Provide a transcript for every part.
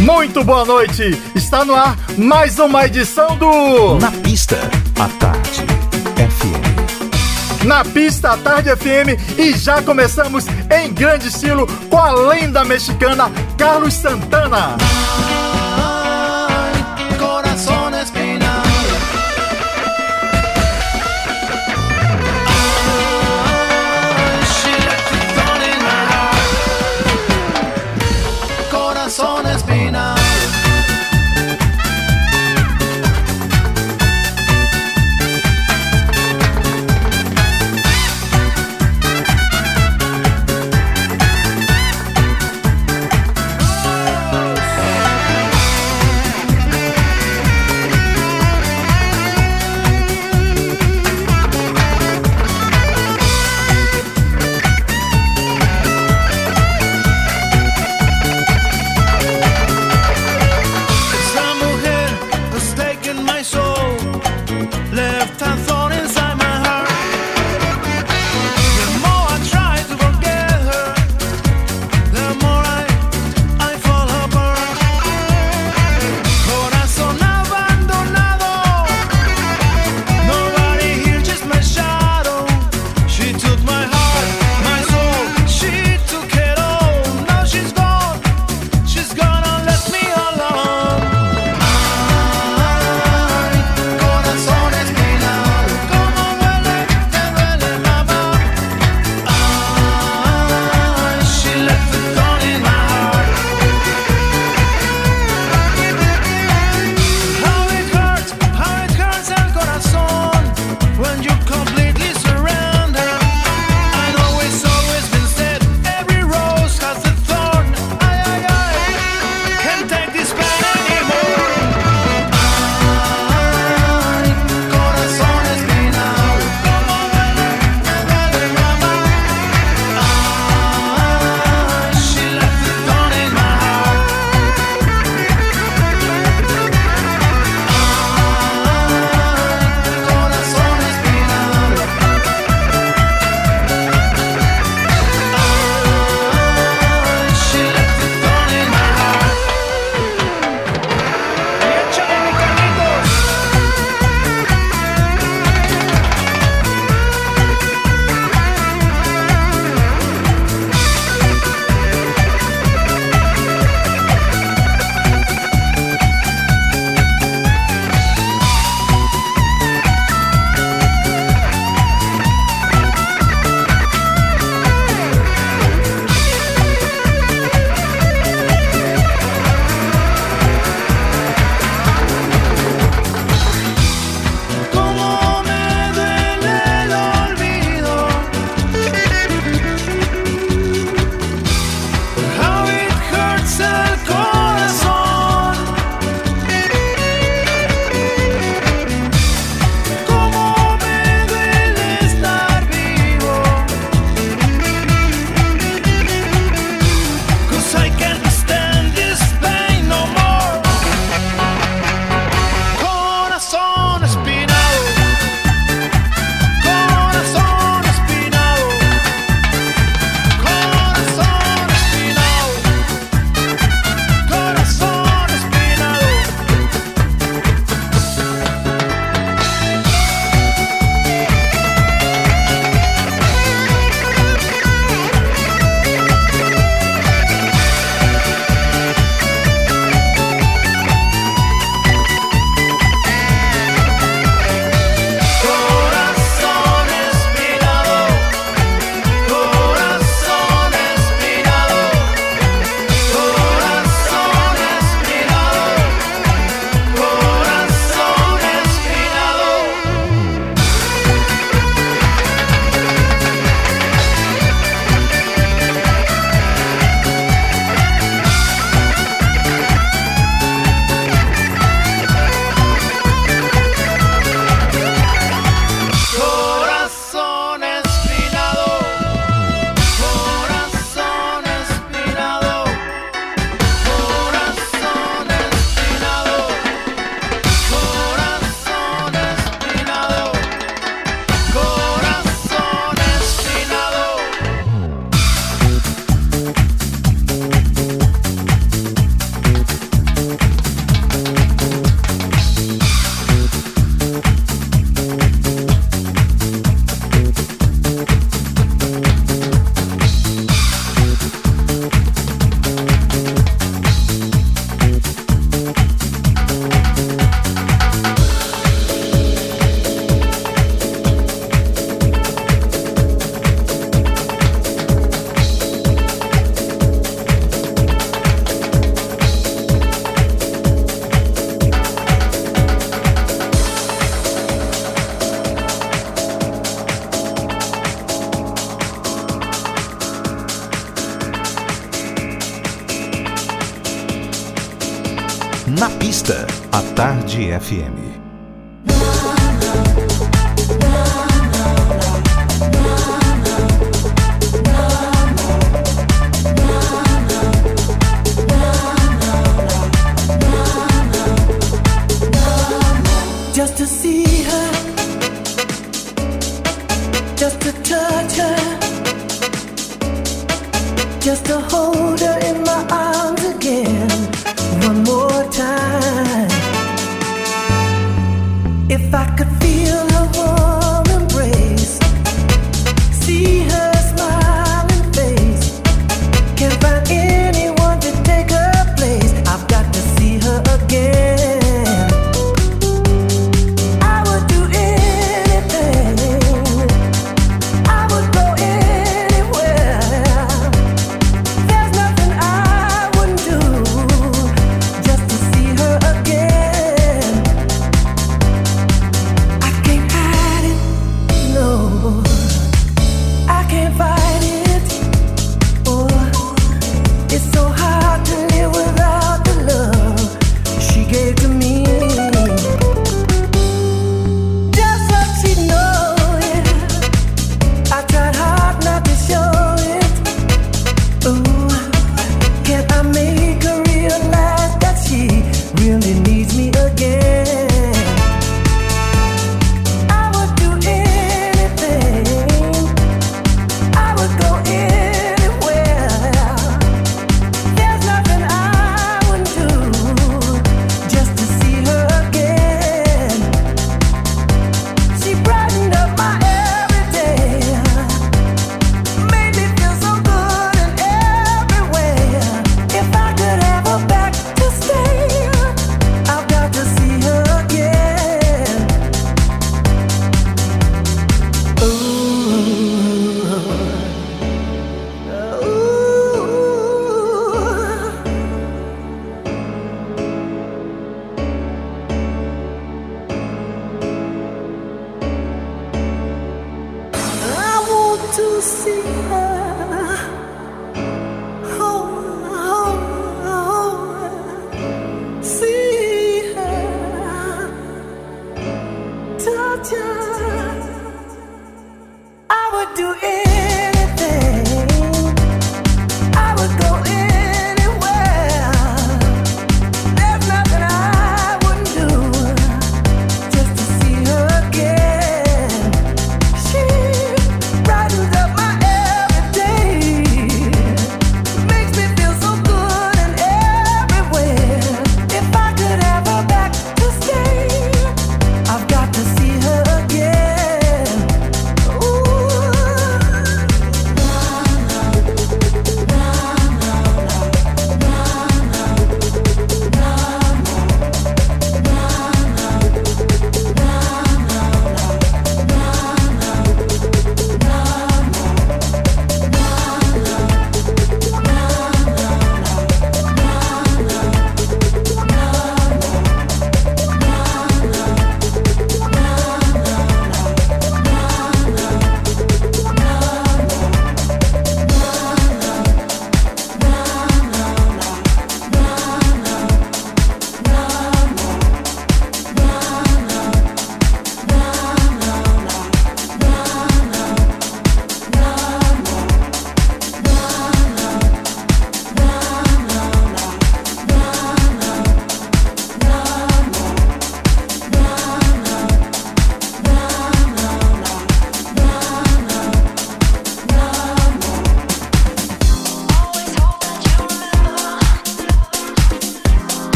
Muito boa noite. Está no ar mais uma edição do Na pista. À tarde. FM. Na Pista à Tarde FM e já começamos em grande estilo com a lenda mexicana Carlos Santana. FM.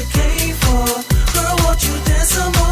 You came for. Girl, won't you dance some more?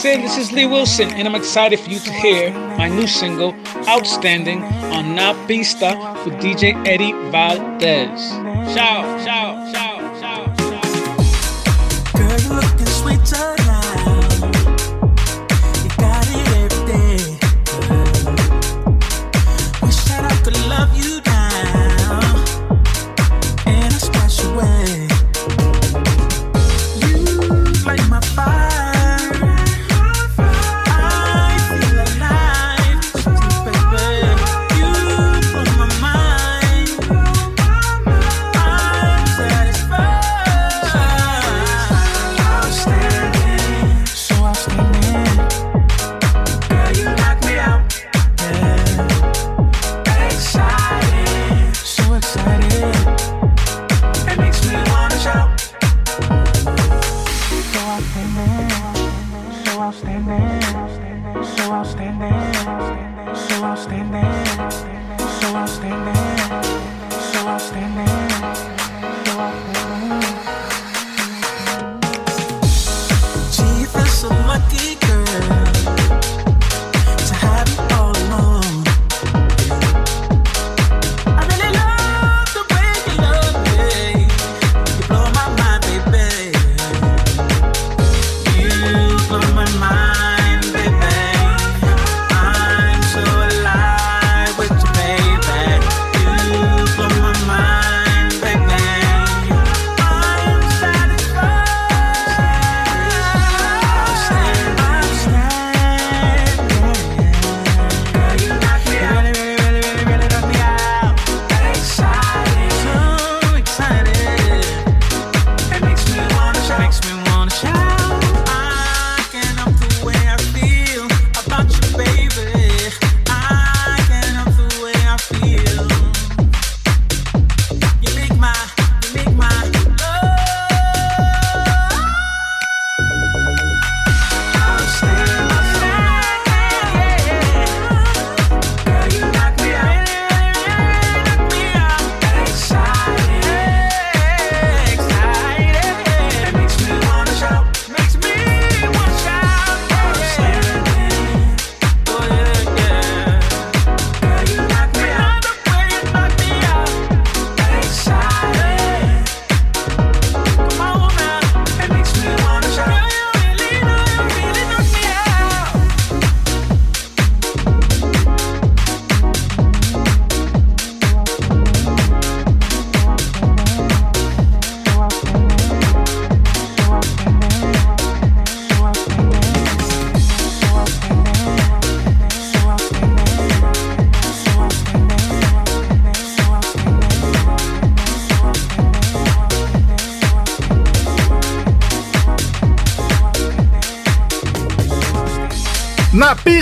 This is Lee Wilson, and I'm excited for you to hear my new single, Outstanding, on Na Pista with DJ Eddie Valdez. Ciao,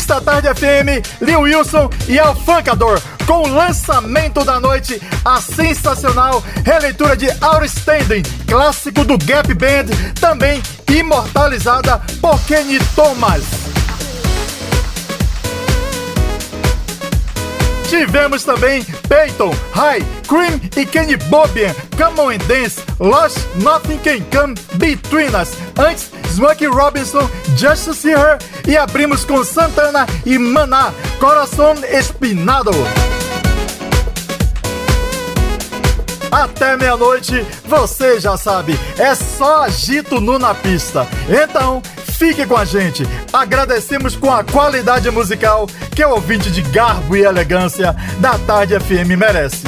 Pista Tarde FM, Lil Wilson e Alfancador, com o lançamento da noite, a sensacional releitura de Outstanding, clássico do Gap Band, também imortalizada por Kenny Thomas. Tivemos também Peyton, High, Cream e Kenny Bobian, Come On and Dance, Lost Nothing Can Come Between Us. Antes, Smokey Robinson, Just to See Her e abrimos com Santana e Maná, Coração Espinado. Até meia-noite, você já sabe, é só agito nu na pista. Então, fique com a gente. Agradecemos com a qualidade musical que o ouvinte de garbo e elegância da Tarde FM merece.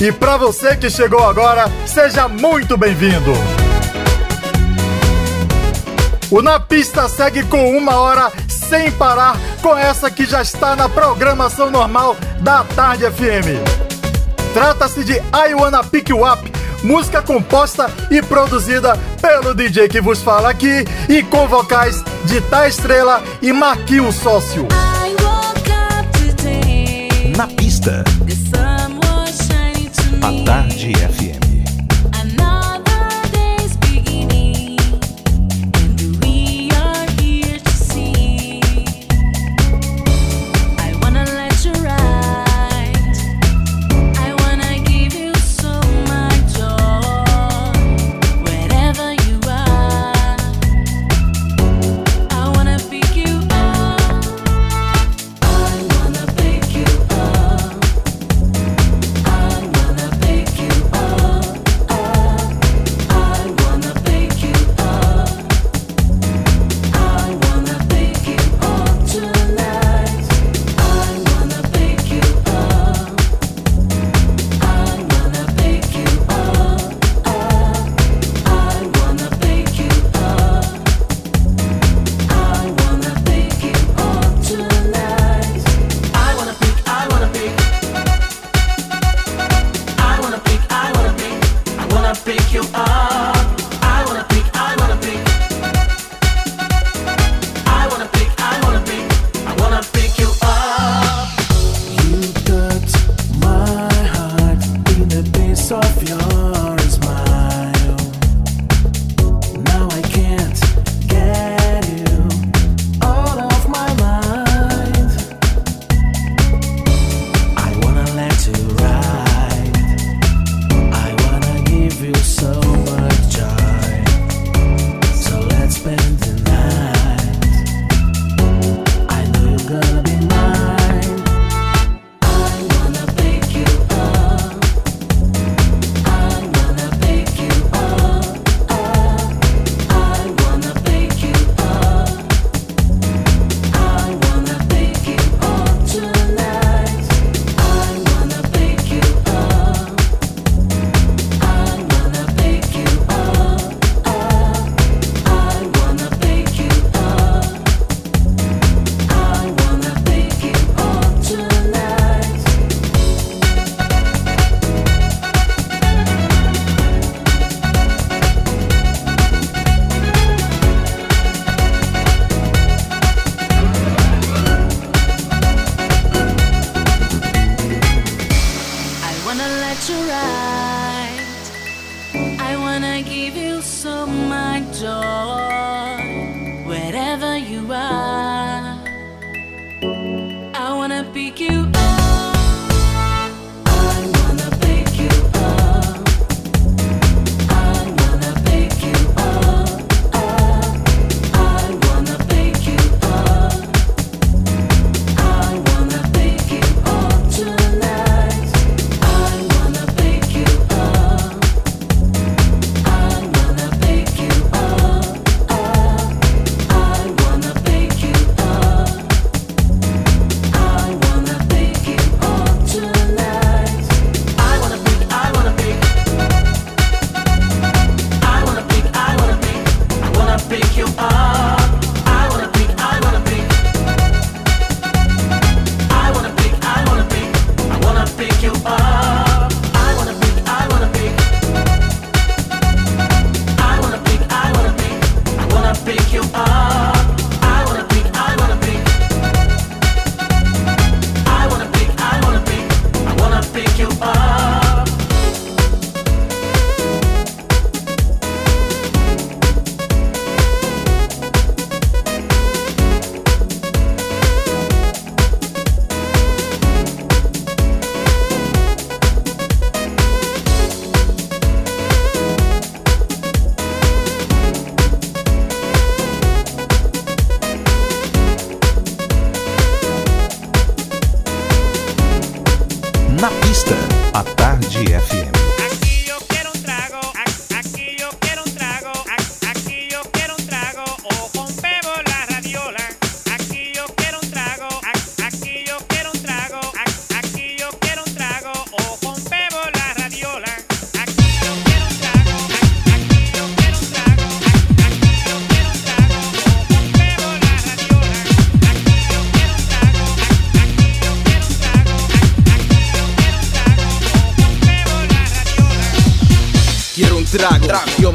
E para você que chegou agora, seja muito bem-vindo. O Na Pista segue com uma hora sem parar, com essa que já está na programação normal da Tarde FM. Trata-se de I Wanna Pick You Up, música composta e produzida pelo DJ que vos fala aqui e com vocais de Tá Estrela e Marquinhos Sócio. Na pista.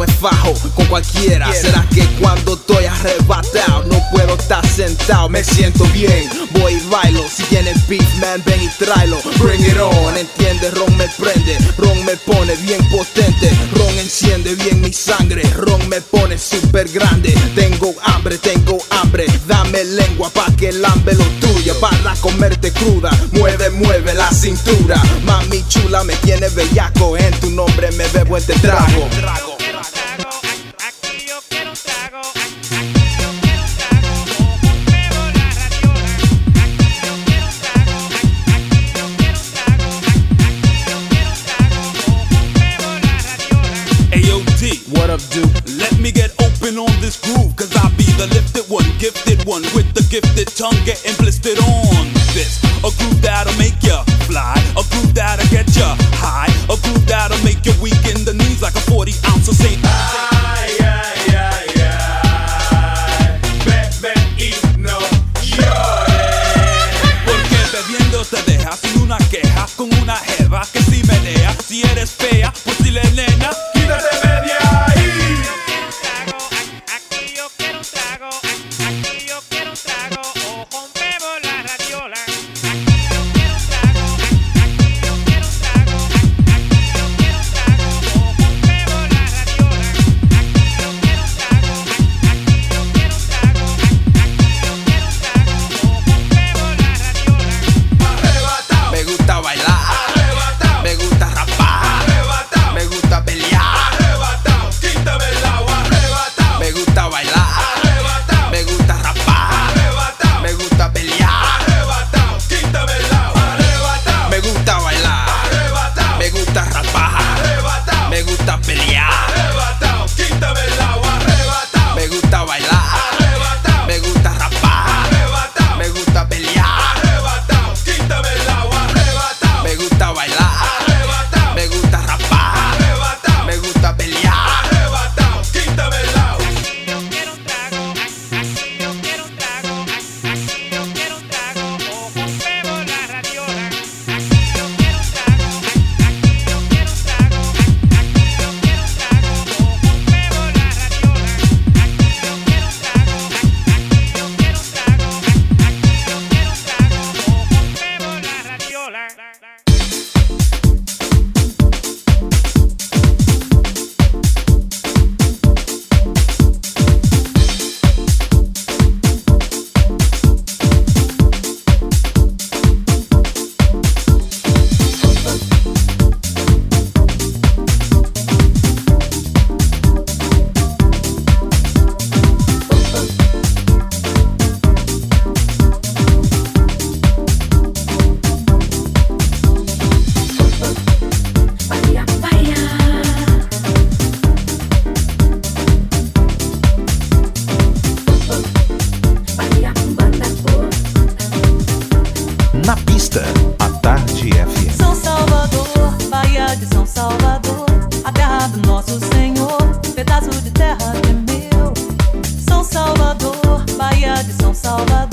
me fajo con cualquiera. Será que cuando estoy arrebatado no puedo estar sentado, me siento bien. Voy y bailo, si tienes beef man ven y tráelo, bring it on. Entiende, ron me prende, ron me pone bien potente, ron enciende bien mi sangre, ron me pone super grande. Tengo hambre, tengo hambre, dame lengua pa que lambe lo tuyo, para comerte cruda. Mueve, mueve la cintura, mami chula me tiene bellaco, en tu nombre me bebo este trago. one with the gifted tongue getting blistered on this. A groove that'll make ya Salvador.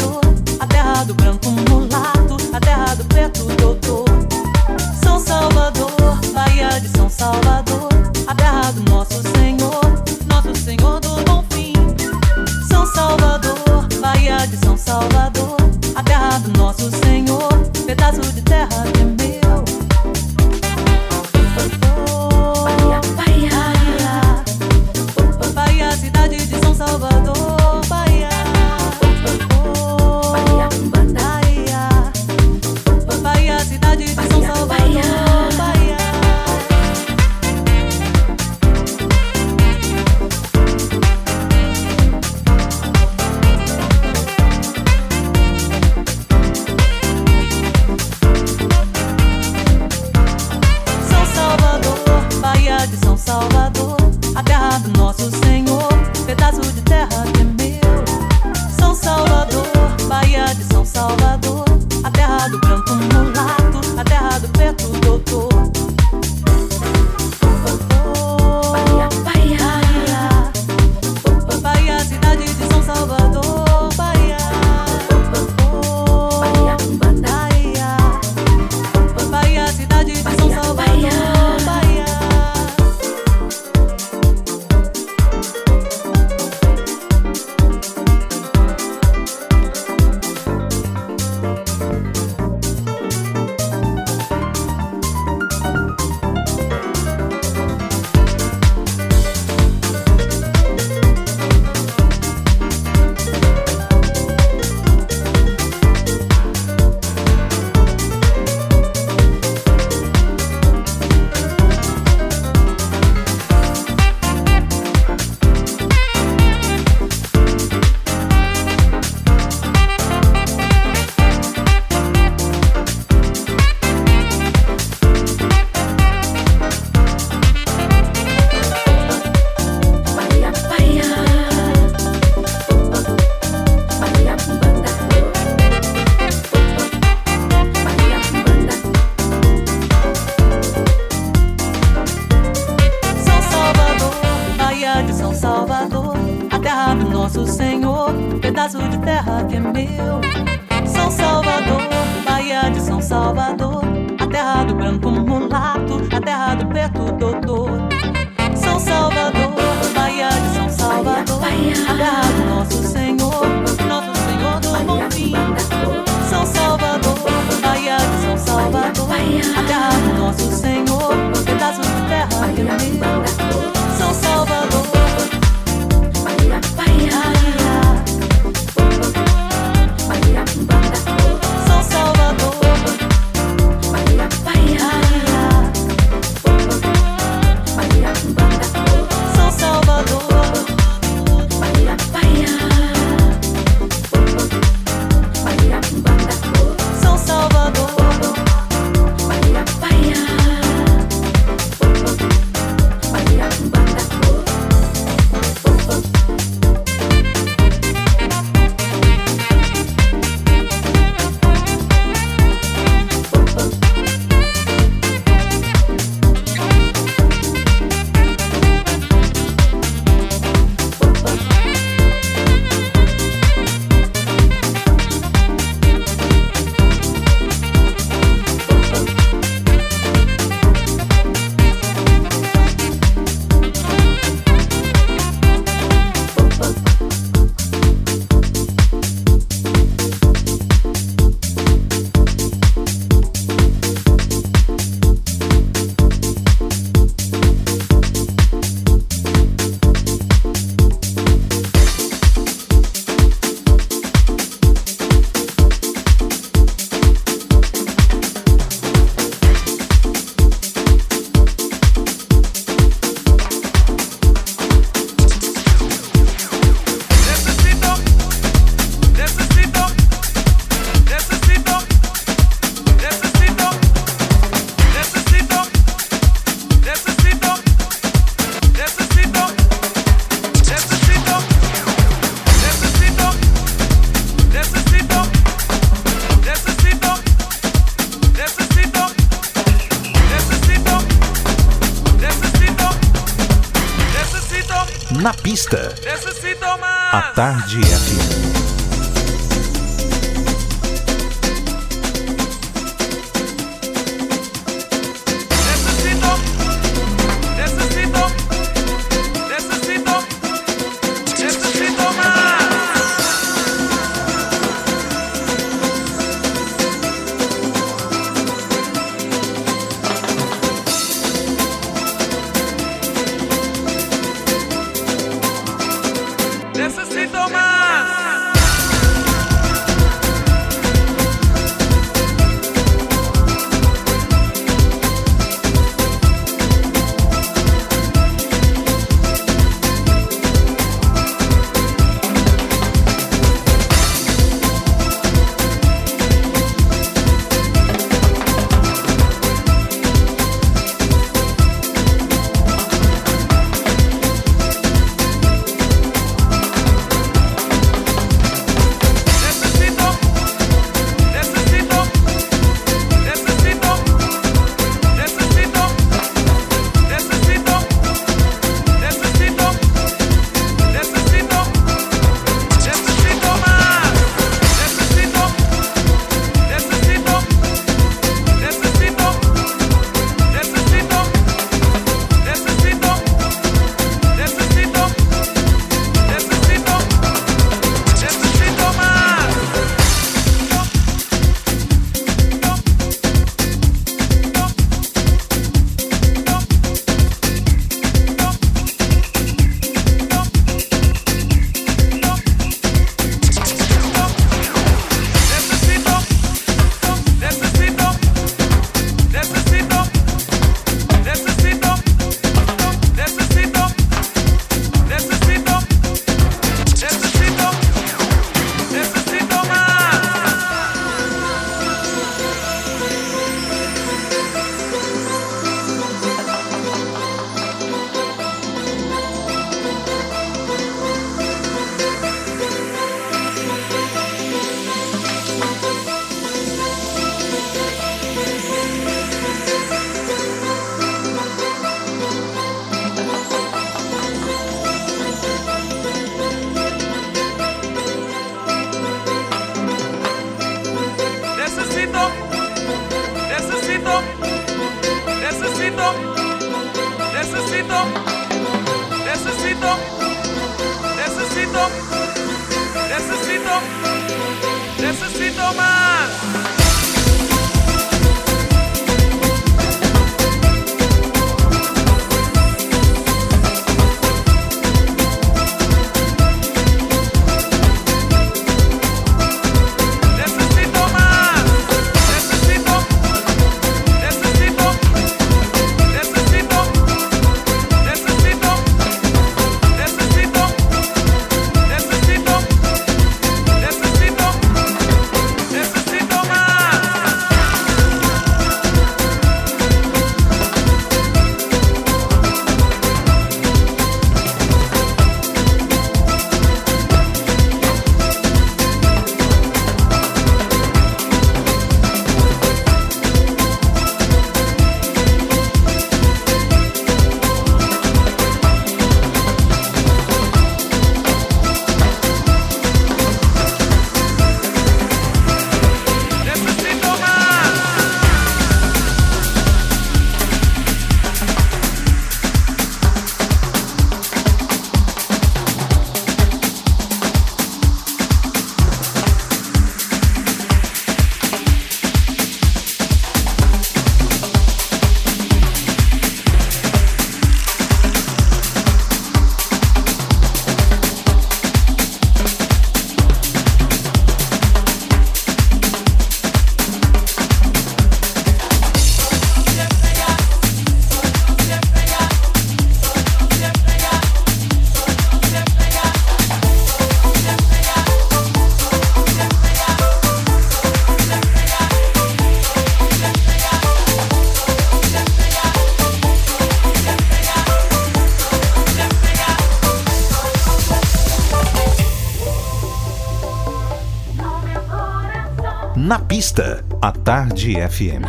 A Tarde FM.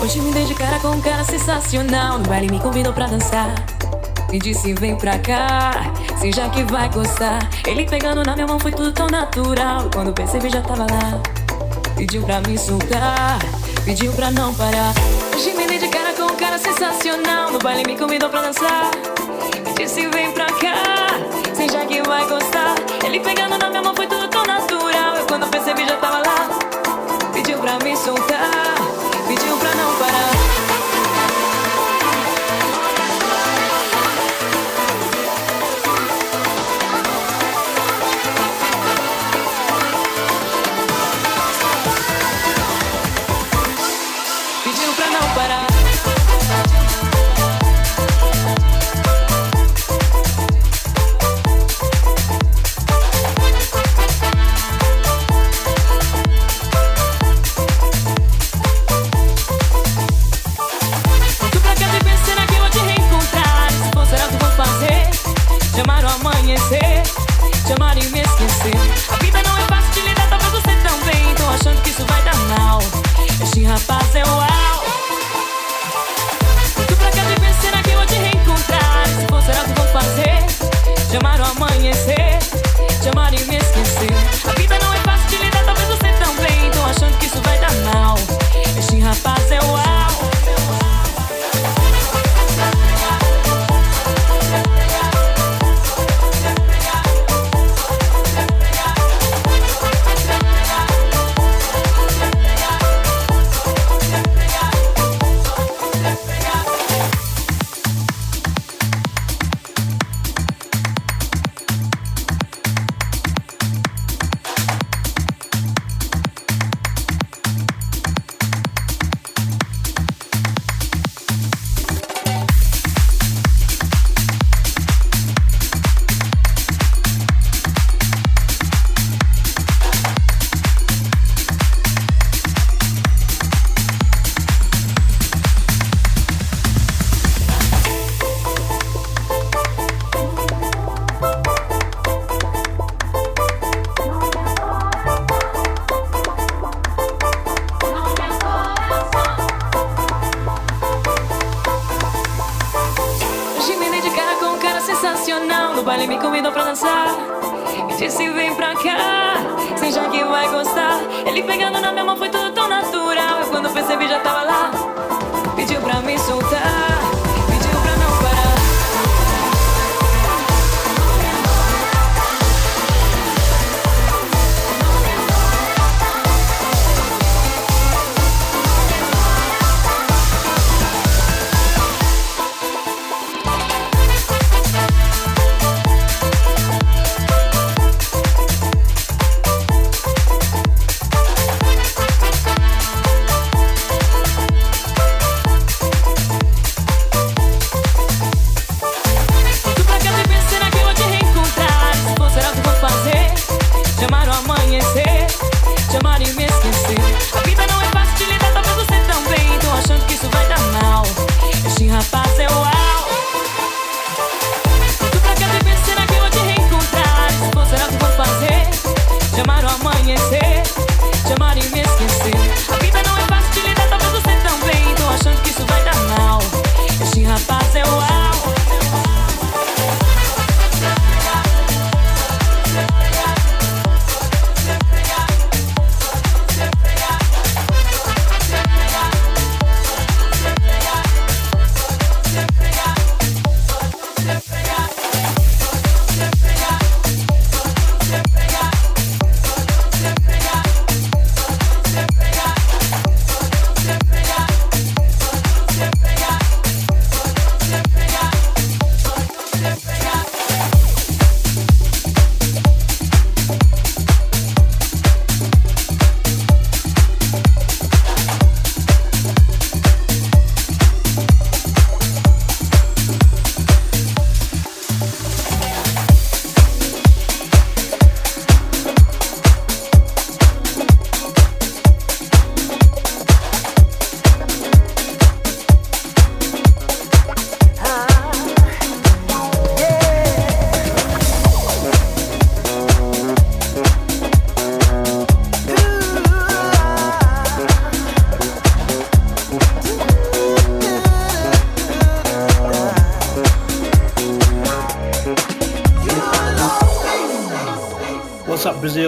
Hoje me dei de cara com um cara sensacional. No baile me convidou pra dançar. Me disse vem pra cá, se já que vai gostar. Ele pegando na minha mão foi tudo tão natural. Quando percebi já tava lá. Pediu pra me soltar, pediu pra não parar. De cara com um cara sensacional. No baile me convidou pra dançar. Me disse vem pra cá, se já que vai gostar. Ele pegando na minha mão foi tudo tão natural. Eu quando percebi já tava lá. Pediu pra me soltar, pediu pra não parar. Chamar e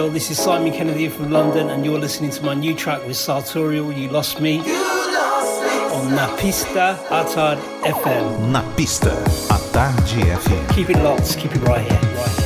What's? This is Simon Kennedy from London, and you're listening to my new track with Sartorial, You Lost Me, on Napista Atard FM. Na pista, a FM. Keep it locked, keep it right here. Right here.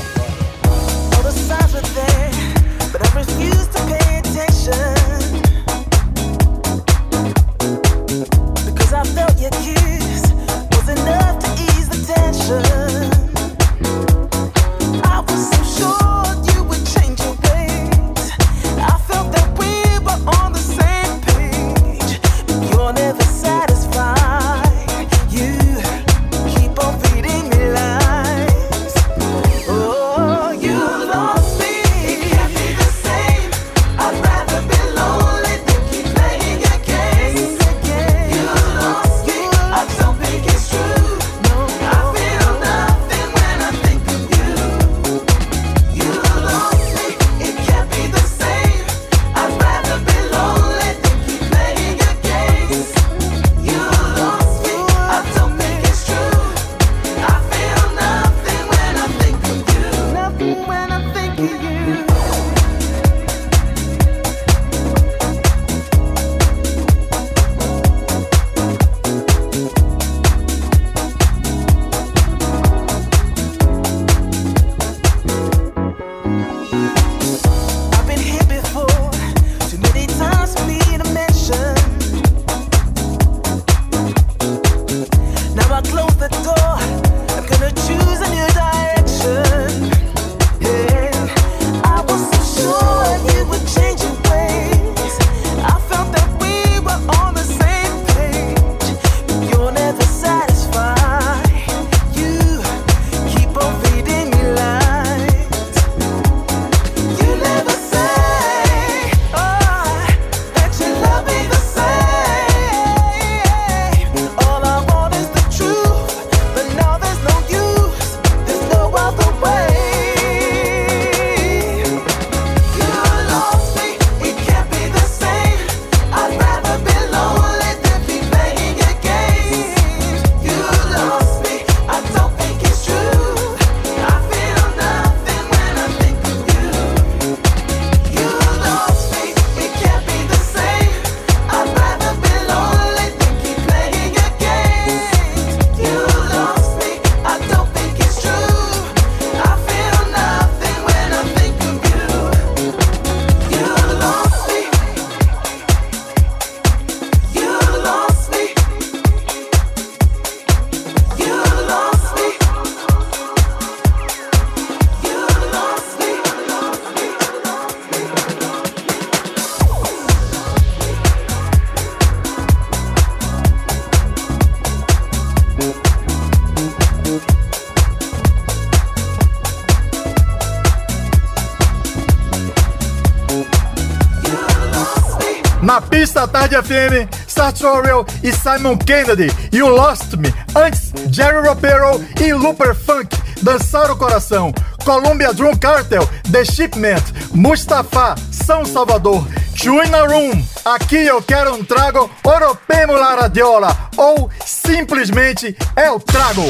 Sartorial e Simon Kennedy, You Lost Me. Antes, Jerry Ropero e Looper Funk, Dançar o Coração. Columbia Drum Cartel, The Shipment, Mustafa, São Salvador. Chuina Room, aqui eu quero um trago, Oropemo la radiola, ou simplesmente eu trago.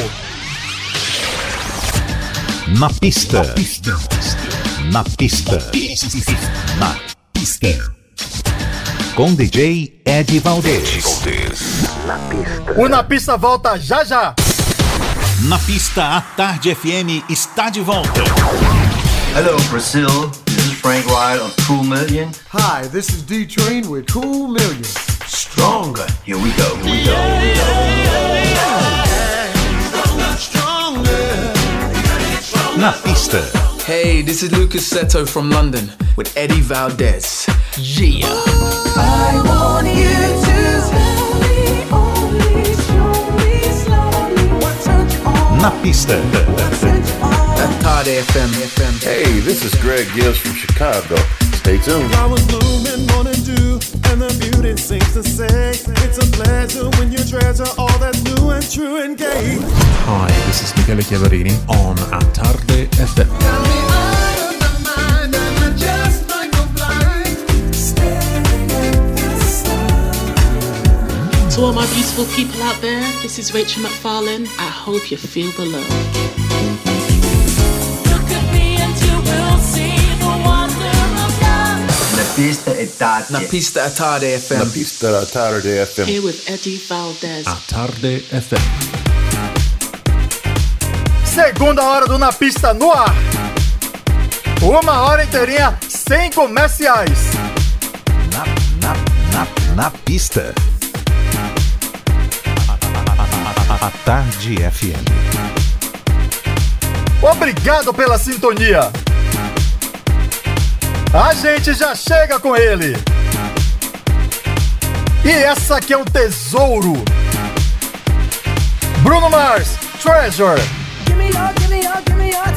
Na pista. Na pista. Na pista. Com DJ Ed Valdez. O Na Pista volta já já. Na pista, a Tarde FM está de volta. Hello, Brazil. This is Frank Wright of Cool Million. Hi, this is D Train with Cool Million. Stronger. Here we go. Here we go. Here we go. Na pista, Hey, this is Lucas Seto from London with Eddie Valdez. Yeah. I want you to tell me only, show me slowly what turns you on. na pista. Atade FM. Hey, this is Greg Gibbs from Chicago. Stay tuned. I was blooming morning dew, and the beauty sings to say it's a pleasure when you treasure all that's new and true and gay. Hi, this is Michele Chiaverini on A Tarde FM. all my beautiful people out there. This is Rachel McFarlane. I hope you feel the love. pista é tarde. Na pista é tarde é FM. Na pista é tarde é FM. Here with Eddie Valdez. A tarde FM. Segunda hora do Na Pista no ar. Uma hora inteirinha sem comerciais. Na, na, na, na pista. A Tarde FM. Obrigado pela sintonia. A gente já chega com ele. E essa aqui é um tesouro. Bruno Mars, Treasure. Give me your, give me your, give me your.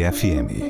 FM.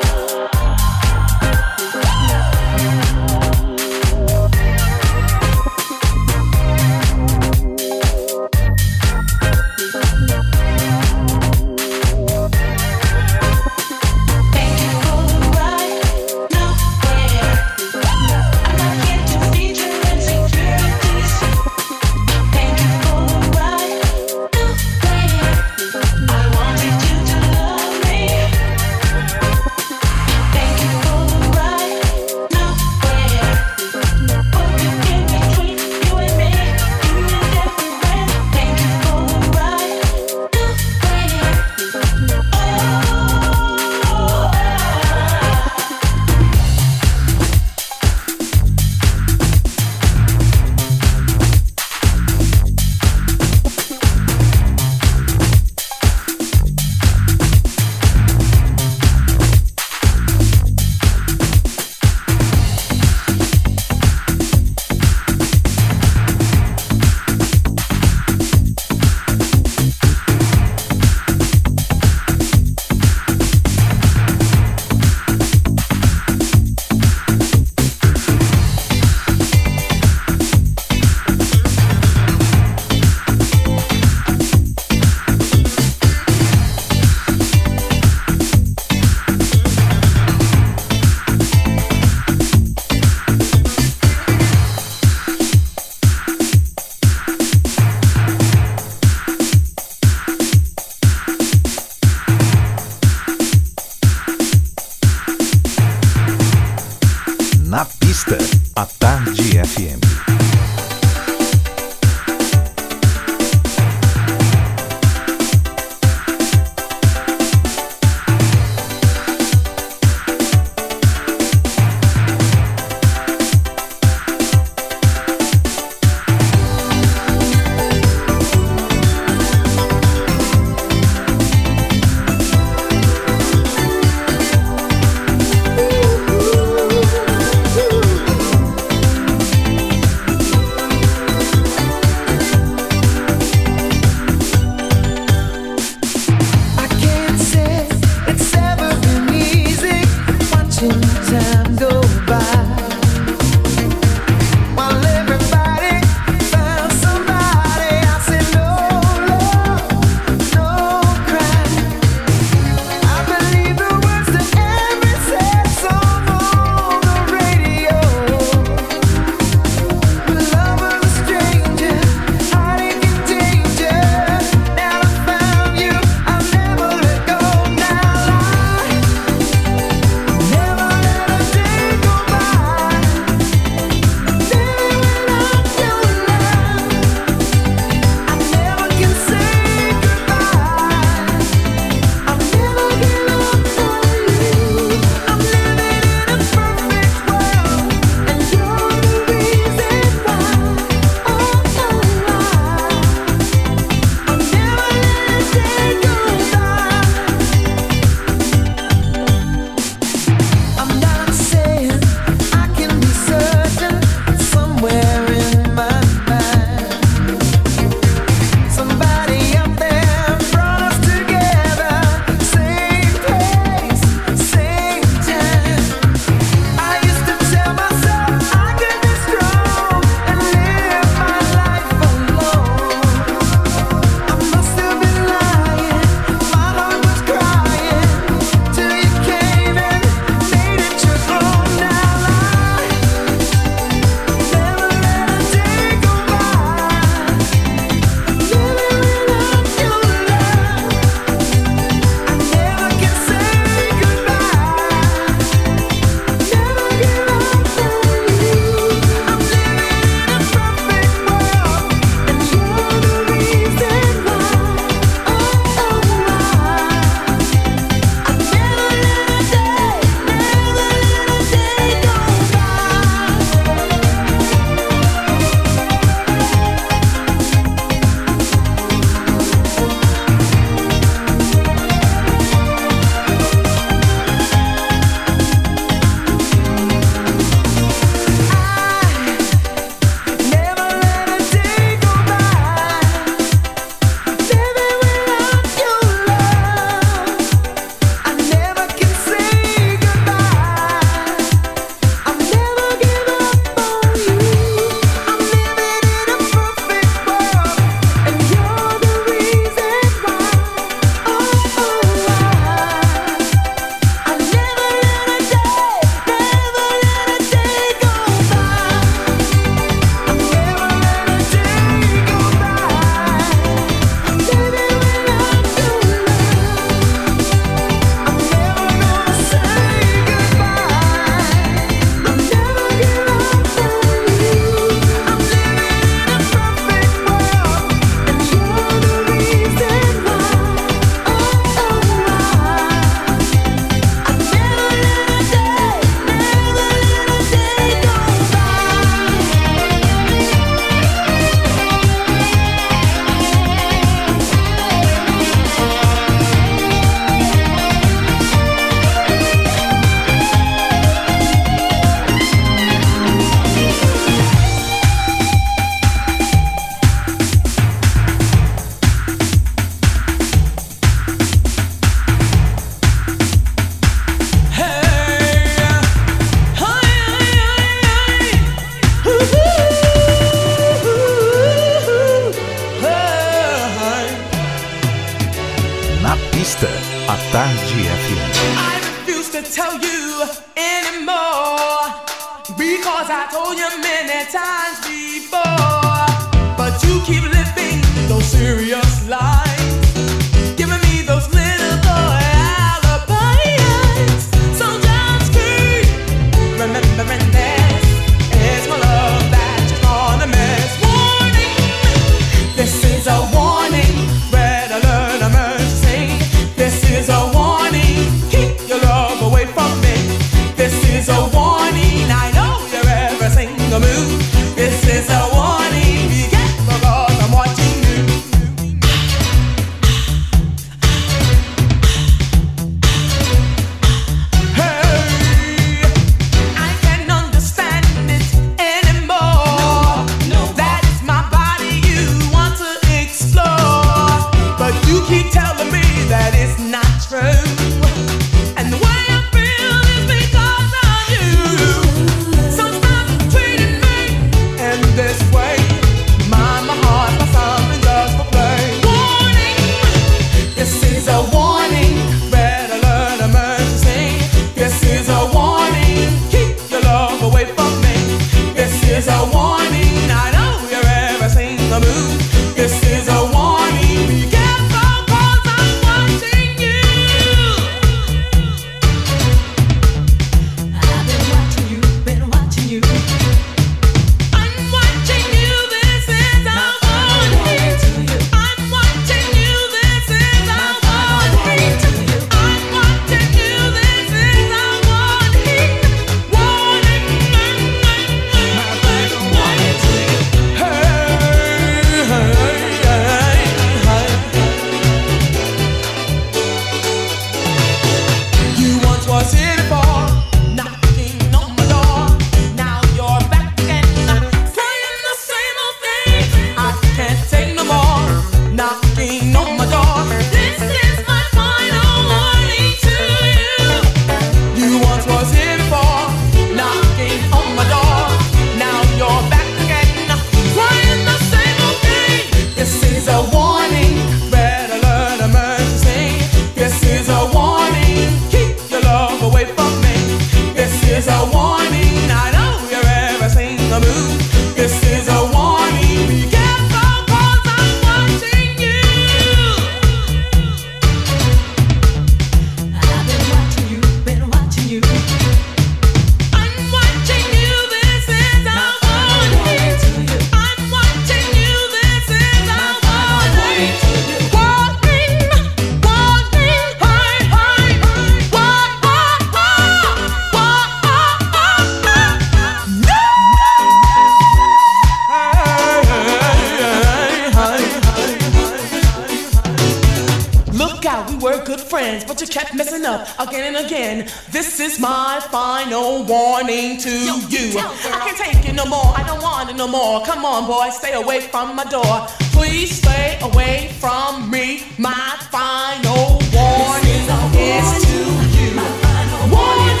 you kept messing up again and again. This is my final warning to Yo, you. I can't take it no more. I don't want it no more. Come on, boy, stay away from my door. Please stay away from me. My final warning is, to you. My final warning. warning.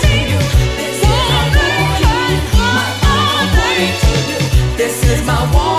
This is my warning.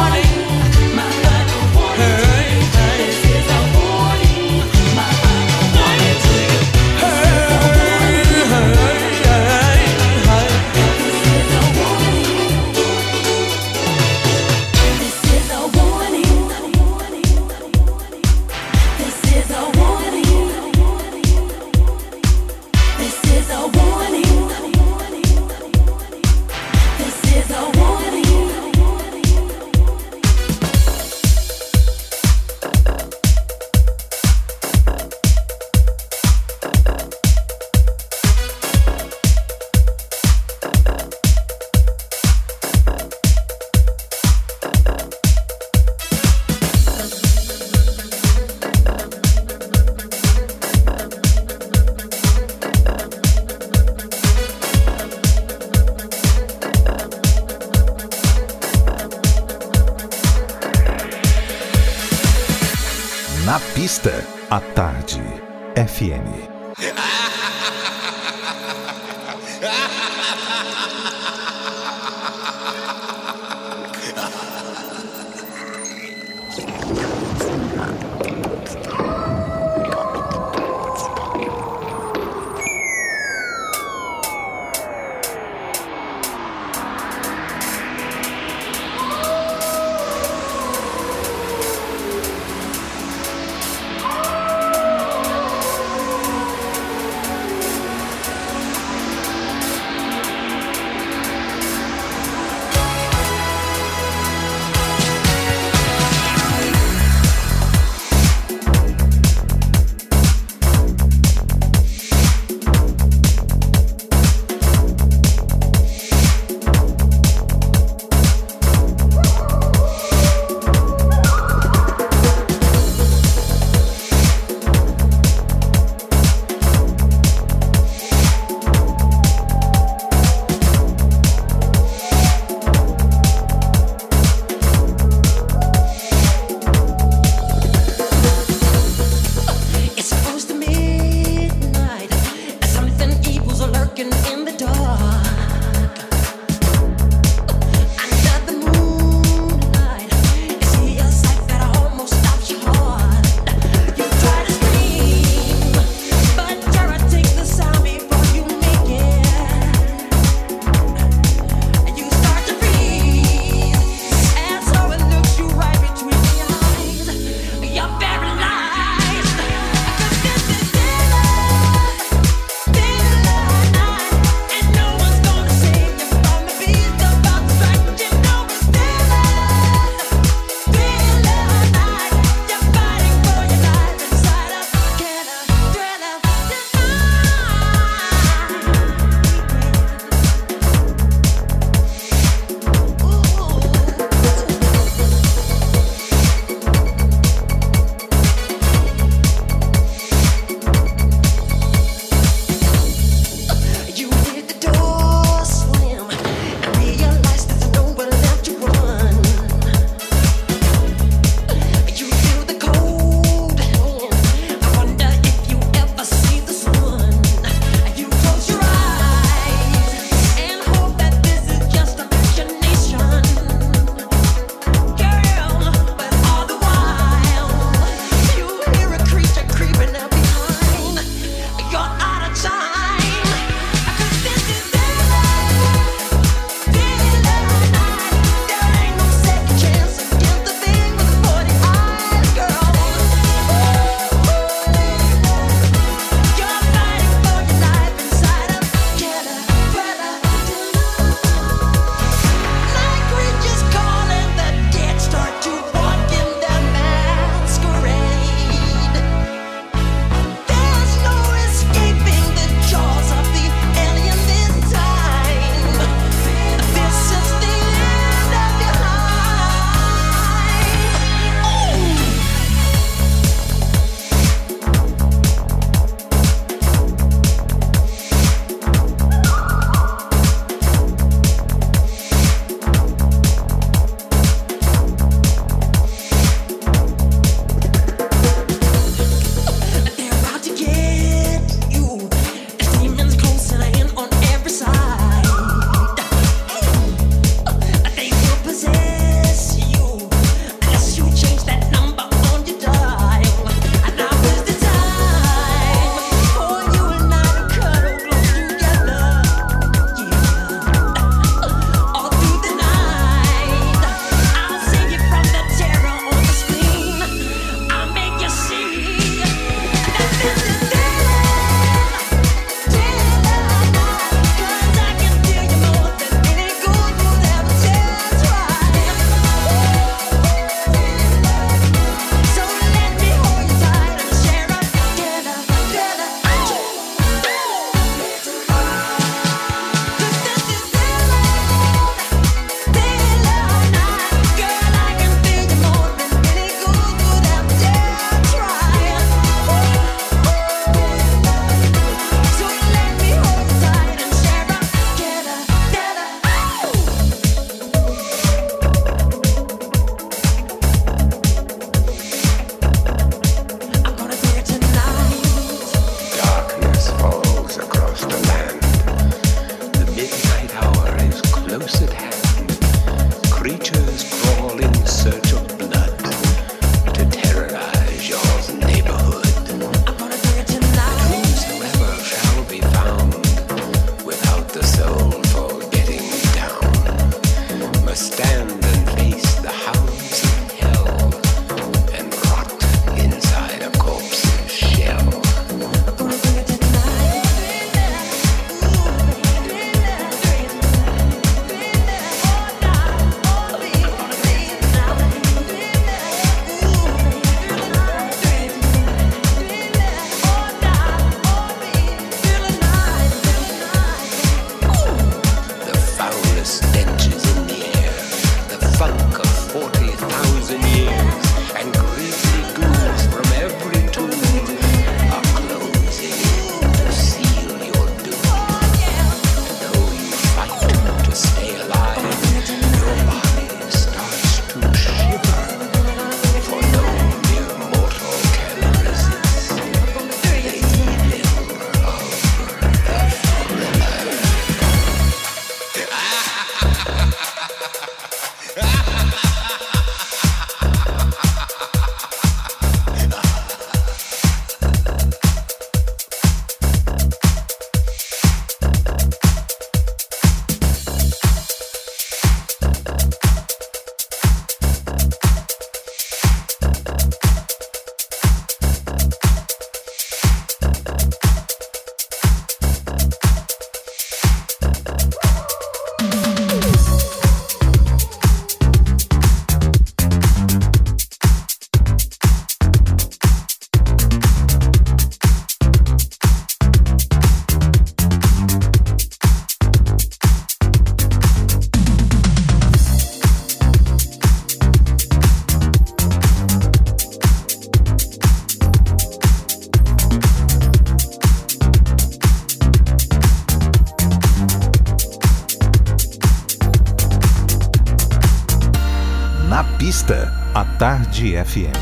Tarde FM.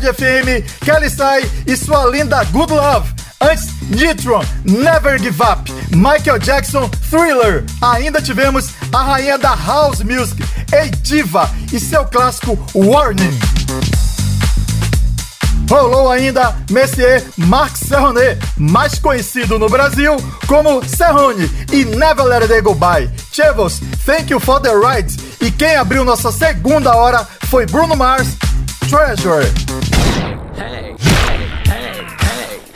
Tarde FM, Kelly Sai e sua linda Good Love. Antes, Nitron, Never Give Up, Michael Jackson, Thriller. Ainda tivemos a rainha da House Music, Ei Diva, e seu clássico Warning. Rolou ainda Messier Marc Serronet, mais conhecido no Brasil como Serrone, e Never Let It Go By. Chevos, Thank You For The Ride. E quem abriu nossa segunda hora foi Bruno Mars, Treasure.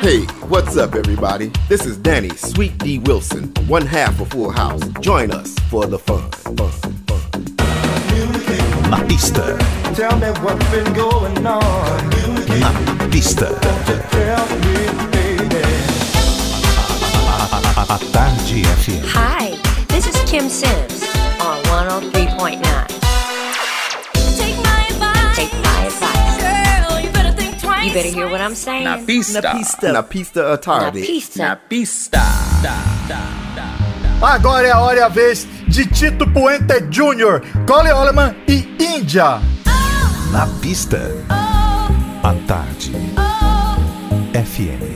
Hey, what's up, everybody? This is Danny Sweet D Wilson, one half of Full House. Join us for the fun. fun, fun. Na pista, Tell me what's been going on. na pista. Tell me, baby. A, a, a Tarde FM. Hi, this is Kim Sims on 103.9. You better hear what I'm saying. Na pista. Na pista. Na pista à tarde. Na pista. Na pista. Agora é a hora e a vez de Tito Puente Jr., Cole Oleman e Índia. Na pista. A Tarde FM.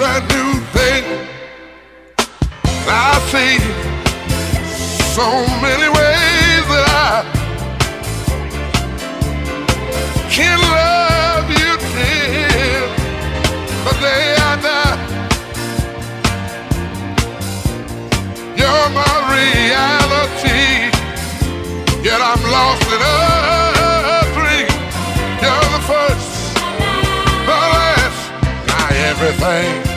brand new thing. I see so many ways that I can love you dear, but they are not. You're my reality, yet I'm lost in a dream. You're the first, the last, now everything.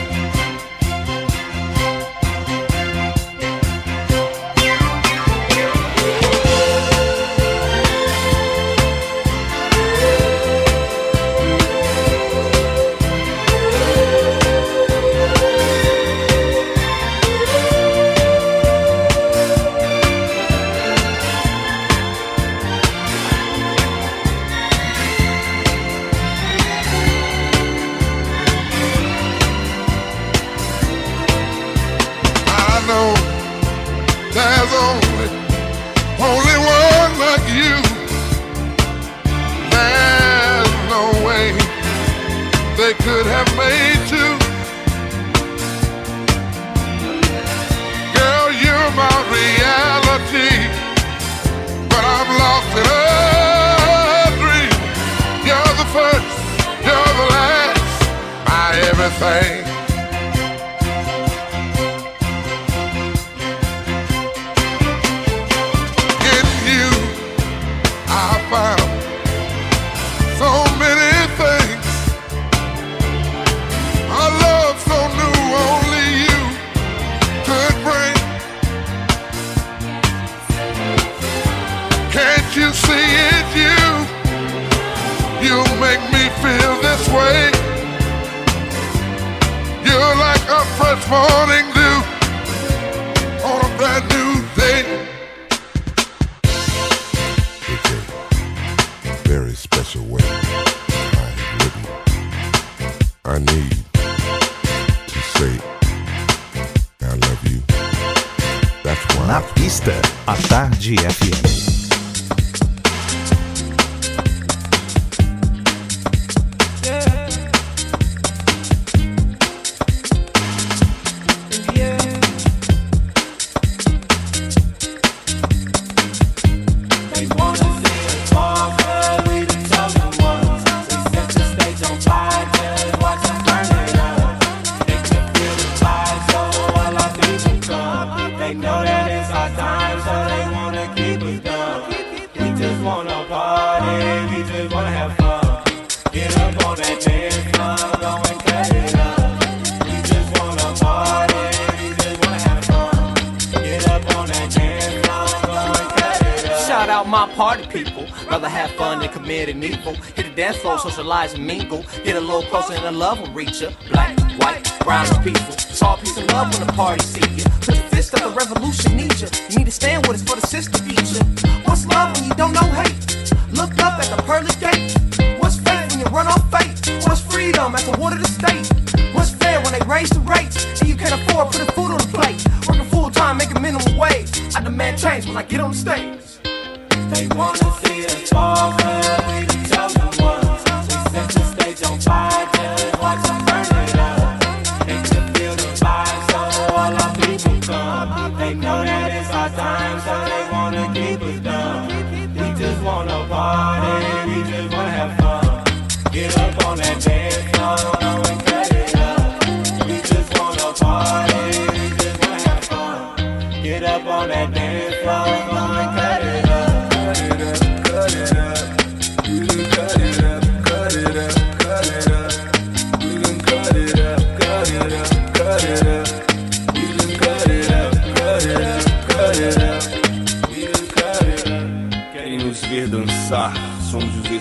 creature.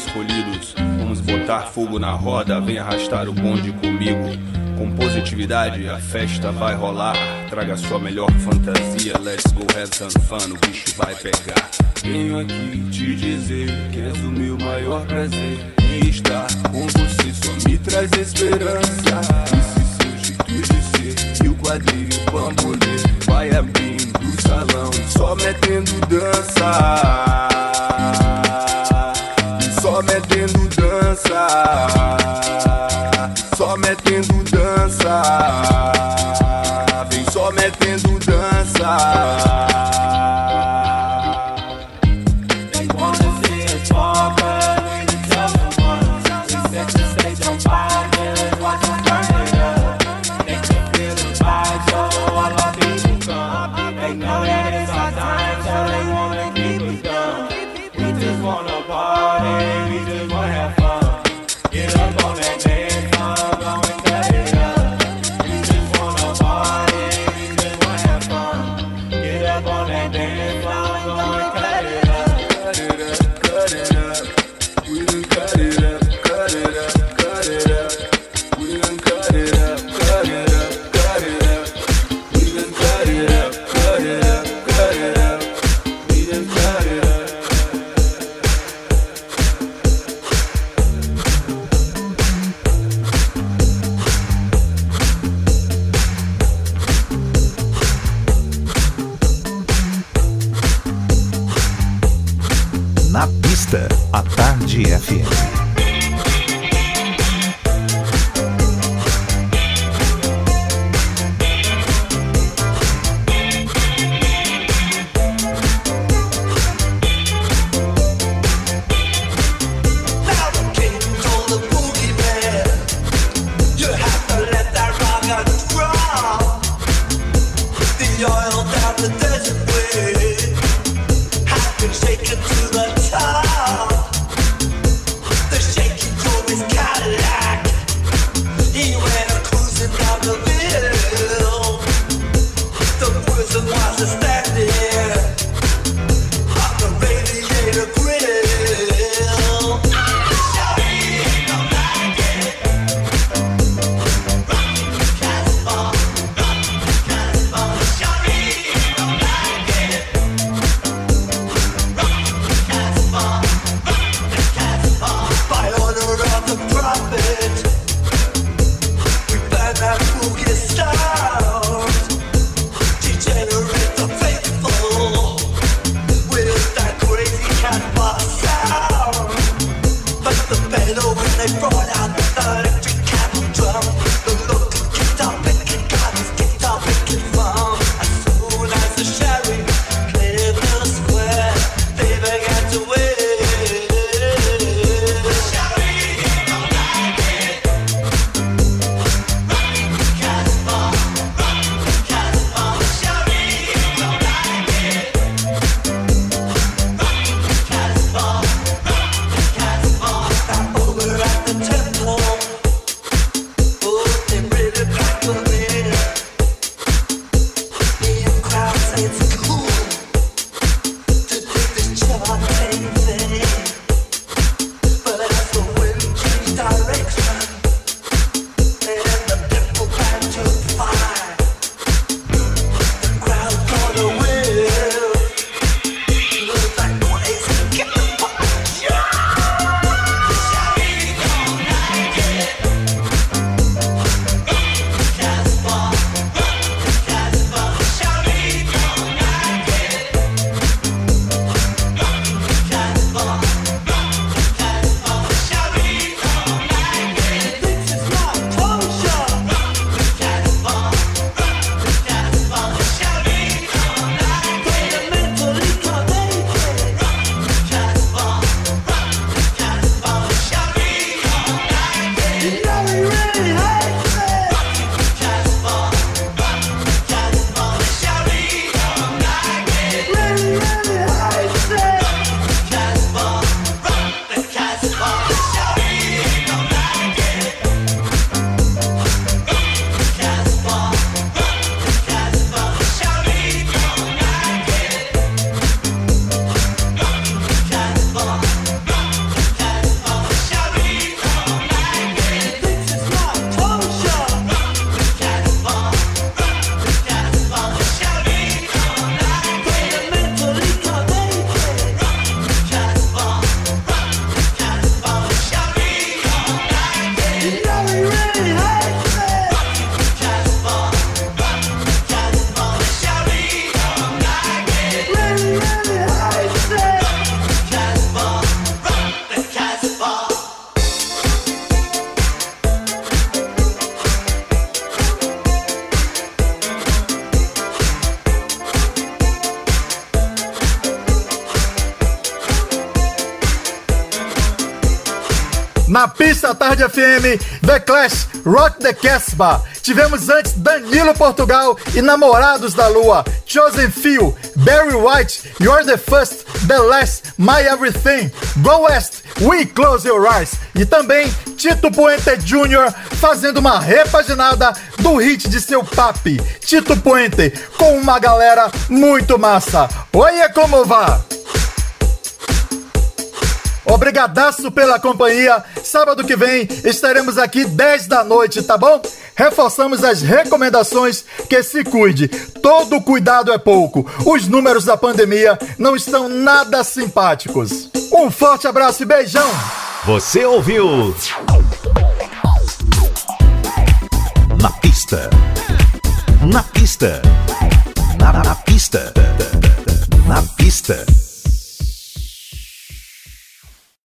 escolhidos. Vamos botar fogo na roda, vem arrastar o bonde comigo. Com positividade a festa vai rolar. Traga sua melhor fantasia, let's go have some fun, o bicho vai pegar. Venho aqui te dizer que és o meu maior prazer. E estar com você só me traz esperança. Esse seu jeito de ser e o quadril o bambolê vai abrindo o salão, só metendo dança. river. So me they from. The Clash, Rock the Casbah. Tivemos antes Danilo Portugal e Namorados da Lua, Chosen Few, Barry White, You're the First, The Last, My Everything, Go West, We Close Your Eyes. E também Tito Puente Jr. fazendo uma repaginada do hit de seu papi, Tito Puente, com uma galera muito massa. Oiê, como vá? Obrigadaço pela companhia. Sábado que vem estaremos aqui 10 da noite, tá bom? Reforçamos as recomendações que se cuide. Todo cuidado é pouco. Os números da pandemia não estão nada simpáticos. Um forte abraço e beijão. Você ouviu? Na pista. Na pista. Na, na pista. Na pista.